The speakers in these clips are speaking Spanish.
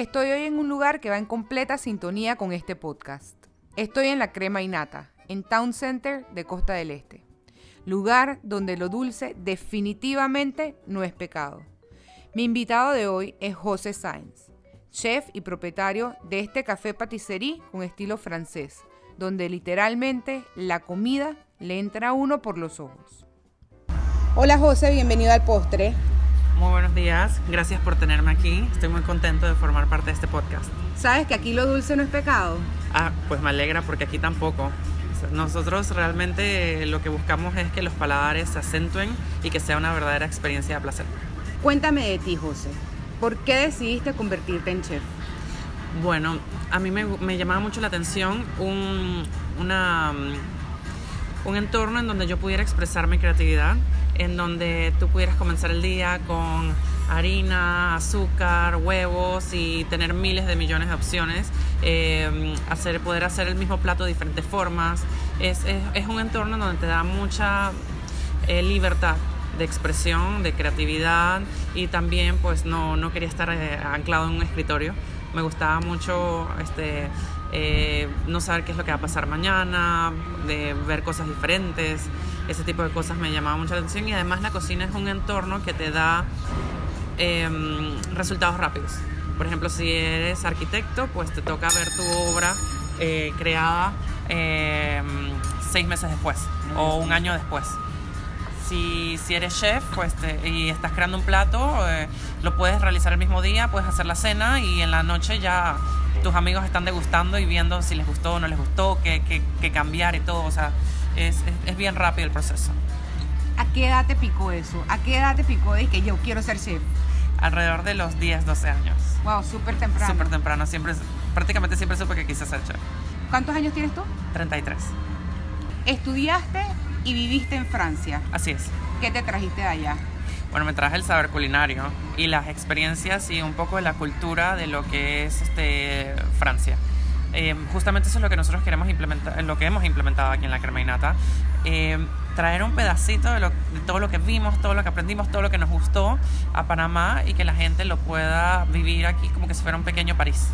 Estoy hoy en un lugar que va en completa sintonía con este podcast. Estoy en la Crema Innata, en Town Center de Costa del Este. Lugar donde lo dulce definitivamente no es pecado. Mi invitado de hoy es José Sainz, chef y propietario de este café patisserie con estilo francés, donde literalmente la comida le entra a uno por los ojos. Hola José, bienvenido al postre. Muy buenos días, gracias por tenerme aquí. Estoy muy contento de formar parte de este podcast. ¿Sabes que aquí lo dulce no es pecado? Ah, pues me alegra porque aquí tampoco. Nosotros realmente lo que buscamos es que los paladares se acentúen y que sea una verdadera experiencia de placer. Cuéntame de ti, José. ¿Por qué decidiste convertirte en chef? Bueno, a mí me, me llamaba mucho la atención un, una, un entorno en donde yo pudiera expresar mi creatividad en donde tú pudieras comenzar el día con harina, azúcar, huevos y tener miles de millones de opciones, eh, hacer, poder hacer el mismo plato de diferentes formas. Es, un entorno donde te da mucha eh, libertad de expresión, de creatividad y también pues no, no quería estar eh, anclado en un escritorio. Me gustaba mucho este, no saber qué es lo que va a pasar mañana, de ver cosas diferentes ese tipo de cosas me llamaba mucho la atención y además la cocina es un entorno que te da em, resultados rápidos. Por ejemplo, si eres arquitecto, pues te toca ver tu obra eh, creada em, seis meses después o un año después. Si, si eres chef pues y estás creando un plato, eh, lo puedes realizar el mismo día, puedes hacer la cena y en la noche ya tus amigos están degustando y viendo si les gustó o no les gustó, qué, qué, qué cambiar y todo. O sea, es, es, bien rápido el proceso. ¿A qué edad te picó eso? ¿A qué edad te picó de que yo quiero ser chef? Alrededor de los 10, 12 años. Wow, súper temprano. Súper temprano, siempre, prácticamente siempre supe que quise ser chef. ¿Cuántos años tienes tú? 33. Estudiaste y viviste en Francia. Así es. ¿Qué te trajiste de allá? Bueno, me traje el saber culinario y las experiencias y un poco de la cultura de lo que es este, Francia. Eh, justamente eso es lo que nosotros queremos implementar, lo que hemos implementado aquí en la crema innata. Eh, traer un pedacito de, todo lo que vimos, todo lo que aprendimos, todo lo que nos gustó a Panamá y que la gente lo pueda vivir aquí como que si fuera un pequeño París.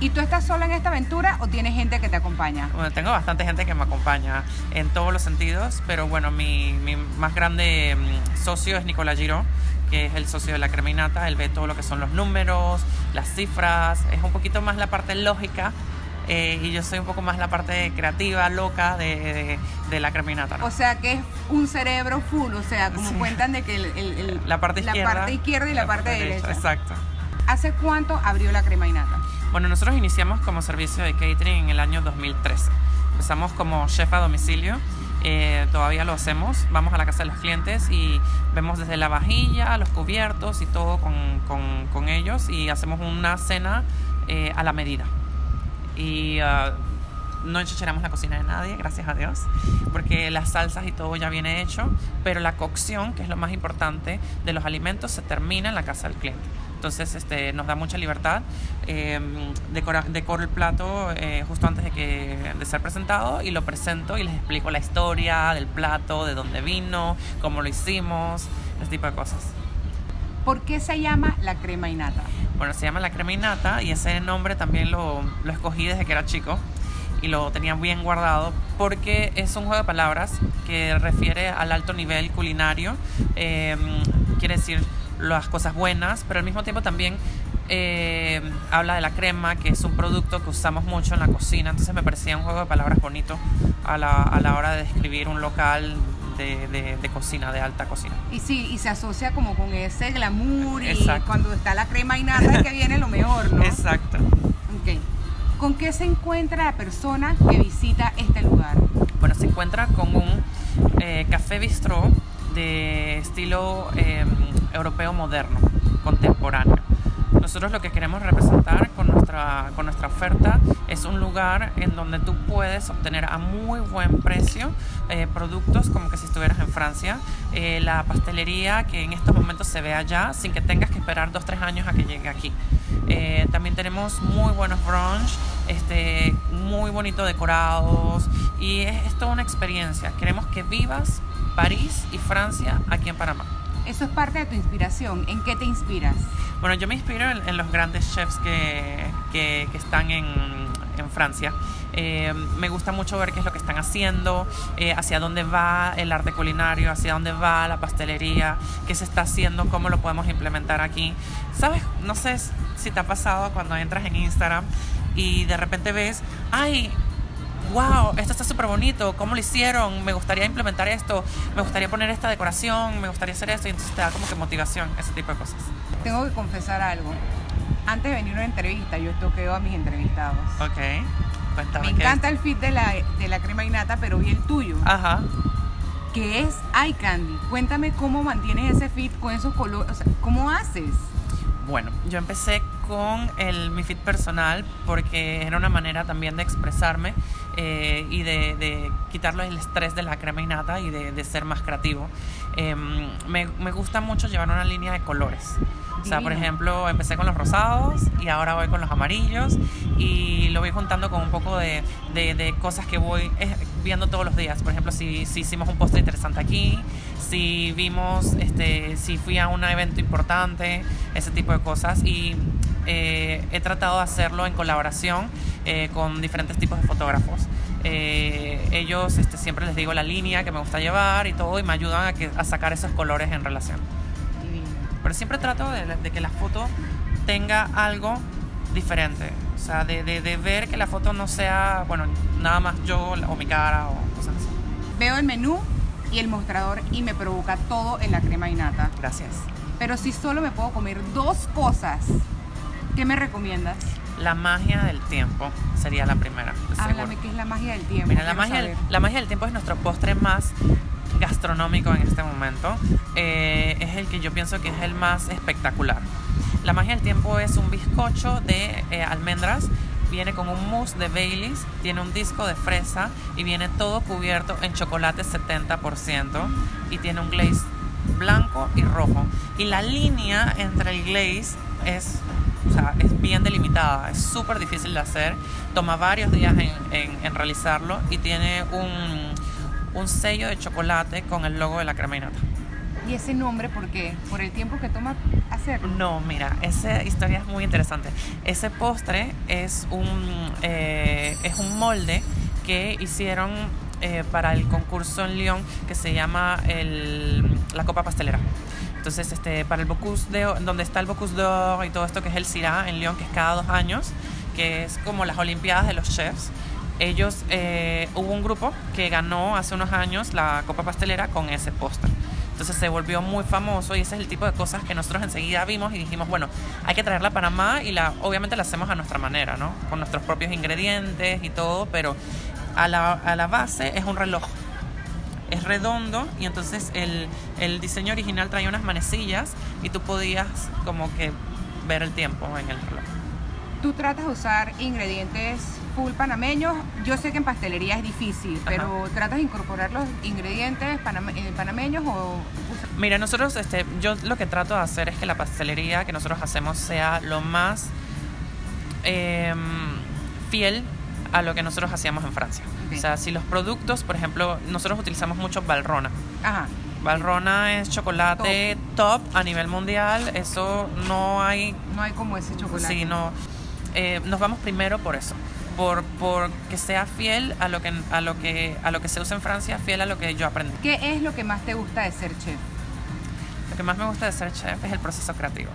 ¿Y tú estás sola en esta aventura o tienes gente que te acompaña? Bueno, tengo bastante gente que me acompaña en todos los sentidos, pero bueno, mi, mi más grande mm, socio es Nicolás Giro, que es el socio de la Creminata, él ve todo lo que son los números, las cifras, es un poquito más la parte lógica eh, y yo soy un poco más la parte creativa, loca de, de, la Creminata. O sea que es un cerebro full, o sea, como cuentan de que el, la, parte izquierda, la parte izquierda y la, parte derecha. Exacto. ¿Hace cuánto abrió la Creminata? Bueno, nosotros iniciamos como servicio de catering en el año 2013. Empezamos como chef a domicilio eh, todavía lo hacemos. Vamos a la casa de los clientes y vemos desde la vajilla, los cubiertos y todo con, con, ellos y hacemos una cena eh, a la medida. Y uh, no enchacharamos la cocina de nadie, gracias a Dios, porque las salsas y todo ya viene hecho, pero la cocción, que es lo más importante de los alimentos, se termina en la casa del cliente. Entonces este, nos da mucha libertad. Eh, decoro, el plato eh, justo antes de, que, de ser presentado y lo presento y les explico la historia del plato, de dónde vino, cómo lo hicimos, ese tipo de cosas. ¿Por qué se llama la crema innata? Bueno, se llama la crema innata y ese nombre también lo, lo escogí desde que era chico y lo tenía bien guardado porque es un juego de palabras que refiere al alto nivel culinario. Eh, quiere decir las cosas buenas, pero al mismo tiempo también eh, habla de la crema, que es un producto que usamos mucho en la cocina, entonces me parecía un juego de palabras bonito a la, a la hora de describir un local de, de, cocina, de alta cocina. Y sí, y se asocia como con ese glamour y cuando está la crema y nada que viene lo mejor, ¿no? Exacto. ¿Con qué se encuentra la persona que visita este lugar? Bueno, se encuentra con un eh, café bistró de estilo em, europeo moderno, contemporáneo. Nosotros lo que queremos representar con nuestra, con nuestra oferta es un lugar en donde tú puedes obtener a muy buen precio eh, productos como que si estuvieras en Francia, eh, la pastelería que en estos momentos se ve allá sin que tengas que esperar dos tres años a que llegue aquí. Eh, también tenemos muy buenos brunch, este, muy bonito decorados y es, es toda una experiencia. Queremos que vivas París y Francia aquí en Panamá. Eso es parte de tu inspiración. ¿En qué te inspiras? Bueno, yo me inspiro en, los grandes chefs que, que, están en, en Francia. Eh, me gusta mucho ver qué es lo que están haciendo, eh, hacia dónde va el arte culinario, hacia dónde va la pastelería, qué se está haciendo, cómo lo podemos implementar aquí. ¿Sabes? No sé si te ha pasado cuando entras en Instagram y de repente ves, ay, wow, esto está súper bonito, ¿cómo lo hicieron? Me gustaría implementar esto, me gustaría poner esta decoración, me gustaría hacer esto, y entonces te da como que motivación, ese tipo de cosas. Tengo que confesar algo. Antes de venir a una entrevista, yo toqueo a mis entrevistados. Ok, cuéntame. Me encanta el fit de la, de la crema innata, pero vi el tuyo. Ajá. Que es eye candy. Cuéntame cómo mantienes ese fit con esos colores, o sea, ¿cómo haces? Bueno, yo empecé con el, mi fit personal porque era una manera también de expresarme eh, y de, quitarle el estrés de la crema innata y de, ser más creativo. Em, me, me, gusta mucho llevar una línea de colores. O sea, por ejemplo, empecé con los rosados y ahora voy con los amarillos y lo voy juntando con un poco de, de, cosas que voy eh, viendo todos los días. Por ejemplo, si, si hicimos un postre interesante aquí, si vimos, este, si fui a un evento importante, ese tipo de cosas. Y eh, he tratado de hacerlo en colaboración eh, con diferentes tipos de fotógrafos. ellos este, siempre les digo la línea que me gusta llevar y todo y me ayudan a, que, a sacar esos colores en relación. Pero siempre trato de, que la foto tenga algo diferente. O sea, de, de, ver que la foto no sea, bueno, nada más yo o mi cara o cosas así. Veo el menú y el mostrador y me provoca todo en la crema innata. Gracias. Pero si solo me puedo comer dos cosas, ¿qué me recomiendas? La magia del tiempo sería la primera. Háblame qué es la magia del tiempo. Mira, la magia, la magia del tiempo es nuestro postre más gastronómico en este momento. Eh, es el que yo pienso que es el más espectacular. La magia del tiempo es un bizcocho de eh, almendras, viene con un mousse de Baileys, tiene un disco de fresa y viene todo cubierto en chocolate 70% y tiene un glaze blanco y rojo. Y la línea entre el glaze es, es bien delimitada, es súper difícil de hacer, toma varios días en, en realizarlo y tiene un un sello de chocolate con el logo de la crema innata. ¿Y ese nombre por qué? ¿Por el tiempo que toma hacerlo? No, mira, esa historia es muy interesante. Ese postre es un, eh, es un molde que hicieron eh, para el concurso en Lyon que se llama el, la Copa Pastelera. Entonces, este, para el Bocuse de donde está el Bocuse d'Or y todo esto que es el CIRA en Lyon, que es cada dos años, que es como las Olimpiadas de los chefs ellos, eh, hubo un grupo que ganó hace unos años la Copa Pastelera con ese póster. Entonces se volvió muy famoso y ese es el tipo de cosas que nosotros enseguida vimos y dijimos, bueno, hay que traerla a Panamá y la, obviamente la hacemos a nuestra manera, ¿no? Con nuestros propios ingredientes y todo, pero a la, a la base es un reloj. Es redondo y entonces el, el diseño original traía unas manecillas y tú podías como que ver el tiempo en el reloj. Tú tratas de usar ingredientes full panameños. Yo sé que en pastelería es difícil, pero ¿tratas de incorporar los ingredientes eh, panameños o...? Mira, nosotros, este, yo lo que trato de hacer es que la pastelería que nosotros hacemos sea lo más em, fiel a lo que nosotros hacíamos en Francia. O sea, si los productos, por ejemplo, nosotros utilizamos mucho Valrona. Ajá. Valrona es chocolate top. a nivel mundial. Eso no hay. No hay como ese chocolate. Sí, no. Eh, nos vamos primero por eso por, por que sea fiel a lo que, a, lo que, a lo que se usa en Francia, fiel a lo que yo aprendí. ¿Qué es lo que más te gusta de ser chef? Lo que más me gusta de ser chef es el proceso creativo.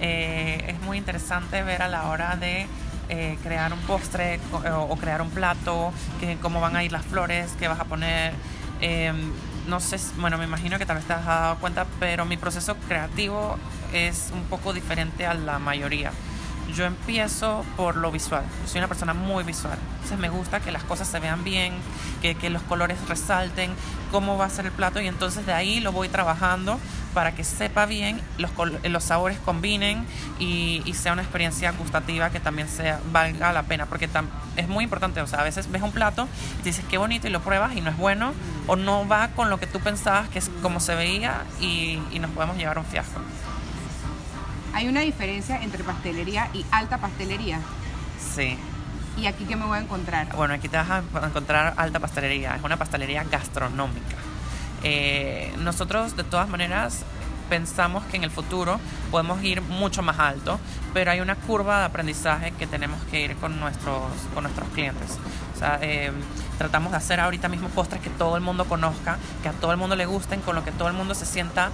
Eh, es muy interesante ver a la hora de eh, crear un postre o, crear un plato, que, cómo van a ir las flores, qué vas a poner. Em, no sé, bueno, me imagino que tal vez te has dado cuenta, pero mi proceso creativo es un poco diferente a la mayoría yo empiezo por lo visual. Yo soy una persona muy visual. Entonces me gusta que las cosas se vean bien, que, que, los colores resalten, cómo va a ser el plato y entonces de ahí lo voy trabajando para que sepa bien, los, los sabores combinen y, y, sea una experiencia gustativa que también sea, valga la pena. Porque es muy importante, o sea, a veces ves un plato y dices qué bonito y lo pruebas y no es bueno o no va con lo que tú pensabas que es como se veía y, y nos podemos llevar un fiasco. ¿Hay una diferencia entre pastelería y alta pastelería? Sí. ¿Y aquí qué me voy a encontrar? Bueno, aquí te vas a encontrar alta pastelería. Es una pastelería gastronómica. Eh, nosotros de todas maneras pensamos que en el futuro podemos ir mucho más alto, pero hay una curva de aprendizaje que tenemos que ir con nuestros, con nuestros clientes. O sea, eh, tratamos de hacer ahorita mismo postres que todo el mundo conozca, que a todo el mundo le gusten, con lo que todo el mundo se sienta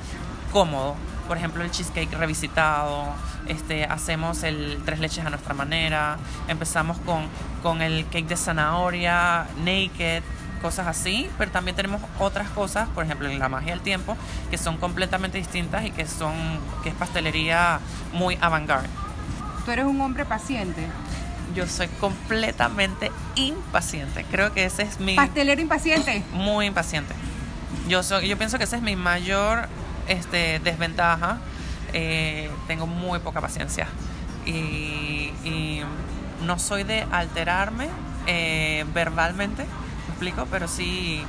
cómodo. Por ejemplo, el cheesecake revisitado, este, hacemos el tres leches a nuestra manera, empezamos con, con el cake de zanahoria, naked, cosas así, pero también tenemos otras cosas, por ejemplo, en la magia del tiempo, que son completamente distintas y que son que es pastelería muy avant-garde. Tú eres un hombre paciente. Yo soy completamente impaciente. Creo que ese es mi pastelero impaciente. Muy impaciente. Yo soy, yo pienso que ese es mi mayor este, desventaja. Eh, tengo muy poca paciencia y, no soy de alterarme eh, verbalmente explico? Pero sí,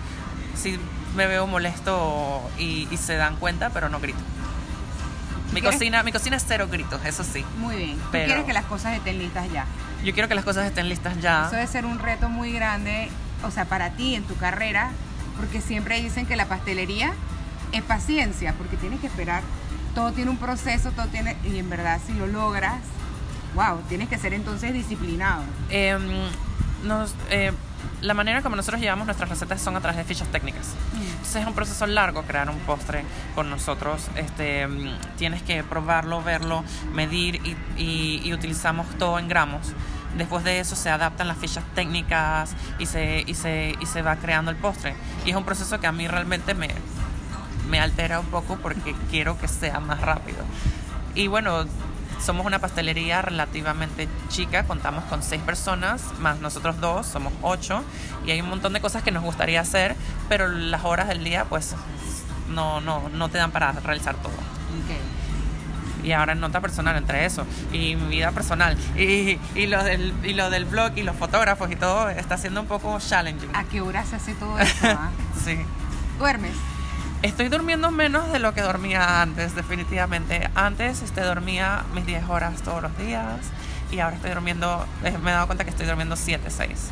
sí me veo molesto y, se dan cuenta, pero no grito. Mi cocina, mi cocina es cero gritos, eso sí. Muy bien. ¿Tú quieres que las cosas estén listas ya? Yo quiero que las cosas estén listas ya. Eso debe ser un reto muy grande, o sea, para ti en tu carrera, porque siempre dicen que la pastelería es paciencia, porque tienes que esperar. Todo tiene un proceso, todo tiene, y en verdad si lo logras, wow, tienes que ser entonces disciplinado. Em, nos, eh, la manera como nosotros llevamos nuestras recetas son a través de fichas técnicas. Mm. Entonces es un proceso largo crear un postre con nosotros. Este, mm, tienes que probarlo, verlo, medir y, utilizamos todo en gramos. Después de eso se adaptan las fichas técnicas y se, y se, y se va creando el postre. Y es un proceso que a mí realmente me, me altera un poco porque quiero que sea más rápido. Y bueno, somos una pastelería relativamente chica, contamos con seis personas, más nosotros dos, somos ocho, y hay un montón de cosas que nos gustaría hacer, pero las horas del día pues no, no, no te dan para realizar todo. Y ahora en nota personal entre eso y mi vida personal y, y, lo del, y lo del blog y los fotógrafos y todo está siendo un poco challenging. ¿A qué hora se hace todo eso? Ah? sí. ¿Duermes? Estoy durmiendo menos de lo que dormía antes, definitivamente. Antes este, dormía mis 10 horas todos los días y ahora estoy durmiendo, eh, me he dado cuenta que estoy durmiendo 7, 6.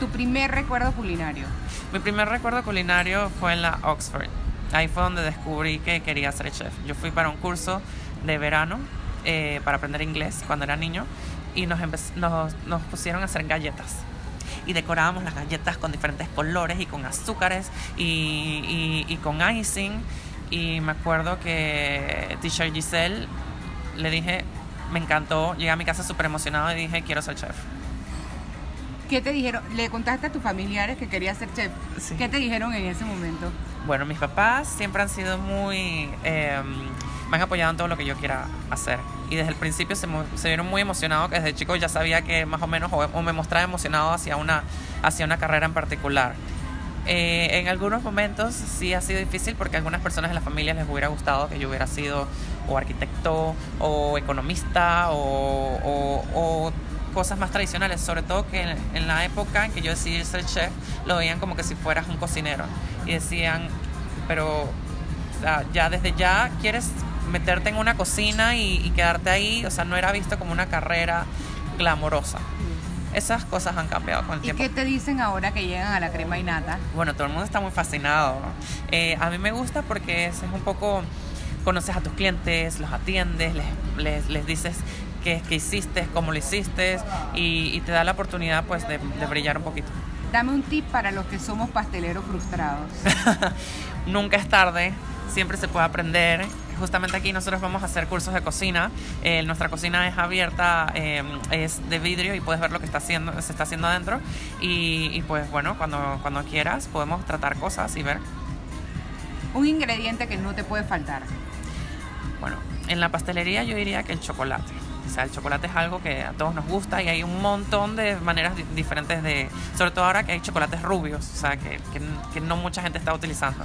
¿Tu primer recuerdo culinario? Mi primer recuerdo culinario fue en la Oxford. Ahí fue donde descubrí que quería ser chef. Yo fui para un curso de verano eh, para aprender inglés cuando era niño y nos, nos, nos pusieron a hacer galletas y decorábamos las galletas con diferentes colores y con azúcares y, con icing. Y me acuerdo que teacher Giselle le dije, me encantó, llegué a mi casa súper emocionado y dije, quiero ser chef. ¿Qué te dijeron? ¿Le contaste a tus familiares que querías ser chef? ¿Qué te dijeron en ese momento? Bueno, mis papás siempre han sido muy... Em, me han apoyado en todo lo que yo quiera hacer. Y desde el principio se, se vieron muy emocionados, que desde chico ya sabía que más o menos, o, me mostraba emocionado hacia una, hacia una carrera en particular. Eh, en algunos momentos sí ha sido difícil porque a algunas personas de la familia les hubiera gustado que yo hubiera sido o arquitecto o economista o, o, cosas más tradicionales, sobre todo que en, la época en que yo decidí ser chef lo veían como que si fueras un cocinero y decían, pero ya desde ya quieres meterte en una cocina y, quedarte ahí, o sea, no era visto como una carrera glamorosa. Esas cosas han cambiado con el tiempo. ¿Y qué te dicen ahora que llegan a la crema y nata? Bueno, todo el mundo está muy fascinado. Eh, a mí me gusta porque es, un poco, conoces a tus clientes, los atiendes, les, les, dices qué, qué, hiciste, cómo lo hiciste y, te da la oportunidad pues de, de brillar un poquito. Dame un tip para los que somos pasteleros frustrados. Nunca es tarde, siempre se puede aprender justamente aquí nosotros vamos a hacer cursos de cocina. Eh, nuestra cocina es abierta, eh, es de vidrio y puedes ver lo que está haciendo, se está haciendo adentro. Y, pues bueno, cuando, cuando quieras podemos tratar cosas y ver. Un ingrediente que no te puede faltar. Bueno, en la pastelería yo diría que el chocolate. O sea, el chocolate es algo que a todos nos gusta y hay un montón de maneras diferentes de... Sobre todo ahora que hay chocolates rubios, o sea, que, que no mucha gente está utilizando.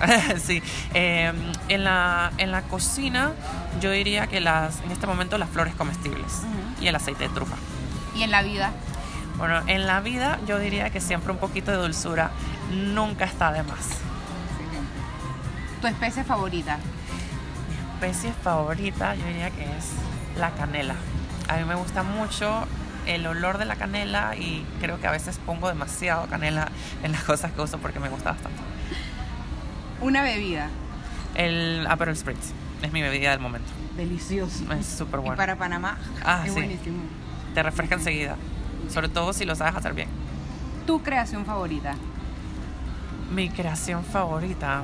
sí. Em, en, la, en la cocina yo diría que las, en este momento las flores comestibles y el aceite de trufa. ¿Y en la vida? Bueno, en la vida yo diría que siempre un poquito de dulzura nunca está de más. ¿Tu especie favorita? Mi especie favorita yo diría que es la canela. A mí me gusta mucho el olor de la canela y creo que a veces pongo demasiado canela en las cosas que uso porque me gusta bastante. Una bebida. El Aperol Spritz es mi bebida del momento. Delicioso. Es súper bueno. Y para Panamá Ah, es sí. buenísimo. Te refresca enseguida. Sobre todo si lo sabes hacer bien. Tu creación favorita. Mi creación favorita.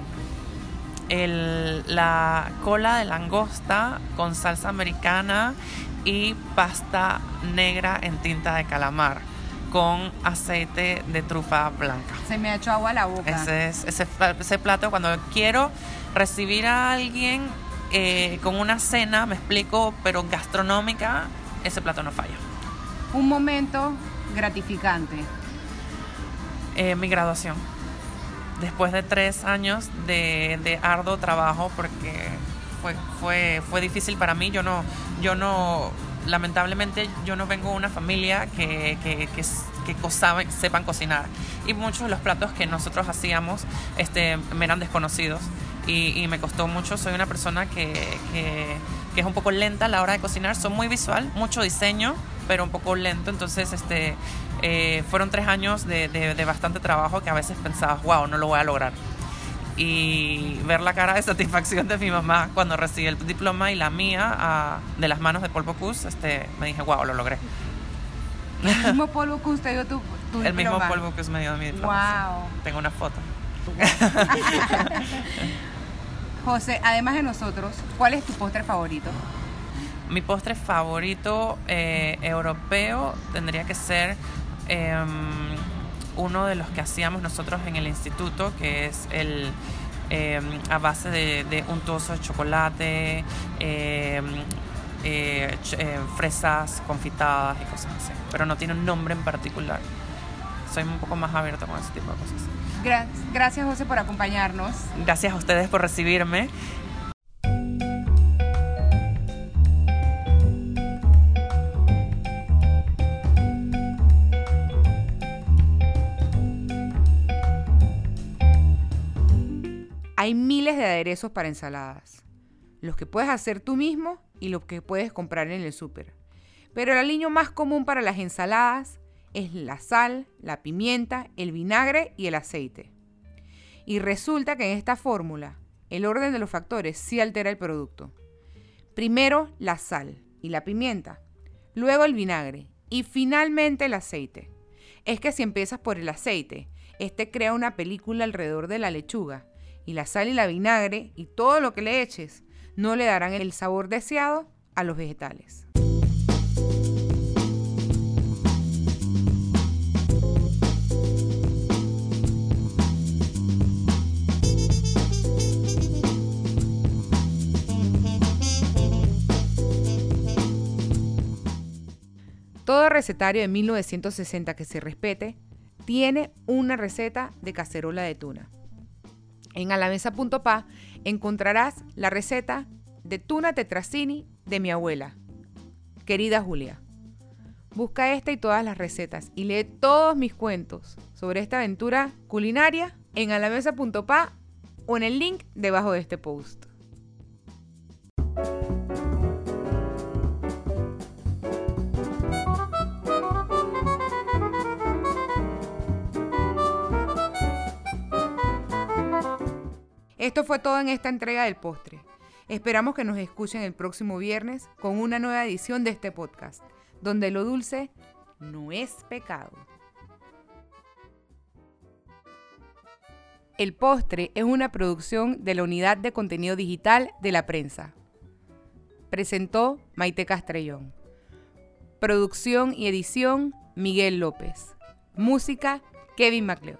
El, la cola de langosta con salsa americana y pasta negra en tinta de calamar con aceite de trufa blanca. Se me ha hecho agua la boca. Ese, es, ese, ese plato cuando quiero recibir a alguien eh, con una cena, me explico, pero gastronómica, ese plato no falla. Un momento gratificante. Eh, mi graduación. Después de tres años de, de arduo trabajo, porque fue, fue, fue difícil para mí, yo no, yo no, lamentablemente yo no vengo de una familia que, que, que, sepan cocinar. Y muchos de los platos que nosotros hacíamos este, me eran desconocidos. Y, me costó mucho, soy una persona que, que, es un poco lenta a la hora de cocinar, soy muy visual, mucho diseño, pero un poco lento. Entonces, este, eh, fueron tres años de, de- de bastante trabajo que a veces pensaba, wow, no lo voy a lograr. Y ver la cara de satisfacción de mi mamá cuando recibí el diploma y la mía ah, de las manos de Paul Bocuse, este, me dije, wow, lo logré. El mismo polvo que usted dio tu, tu El mismo diploma. Paul Bocuse me dio mi diploma. Wow. sí. Tengo una foto. José, además de nosotros, ¿cuál es tu postre favorito? Mi postre favorito eh, europeo tendría que ser em, uno de los que hacíamos nosotros en el instituto, que es el em, a base de, de untuoso de chocolate, em, eh, eh, fresas confitadas y cosas así. Pero no tiene un nombre en particular. Soy un poco más abierta con ese tipo de cosas. Gra- gracias, José, por acompañarnos. Gracias a ustedes por recibirme. Hay miles de aderezos para ensaladas. Los que puedes hacer tú mismo y los que puedes comprar en el súper. Pero el aliño más común para las ensaladas es la sal, la pimienta, el vinagre y el aceite. Y resulta que en esta fórmula, el orden de los factores sí altera el producto. Primero la sal y la pimienta, luego el vinagre y finalmente el aceite. Es que si empiezas por el aceite, este crea una película alrededor de la lechuga y la sal y la vinagre y todo lo que le eches no le darán el sabor deseado a los vegetales. Todo recetario de 1960 que se respete tiene una receta de cacerola de tuna. En alamesa.pa encontrarás la receta de tuna tetracini de mi abuela, querida Julia. Busca esta y todas las recetas y lee todos mis cuentos sobre esta aventura culinaria en alamesa.pa o en el link debajo de este post. Esto fue todo en esta entrega del postre. Esperamos que nos escuchen el próximo viernes con una nueva edición de este podcast, donde lo dulce no es pecado. El postre es una producción de la Unidad de Contenido Digital de la Prensa. Presentó Maite Castrellón. Producción y edición Miguel López. Música Kevin MacLeod.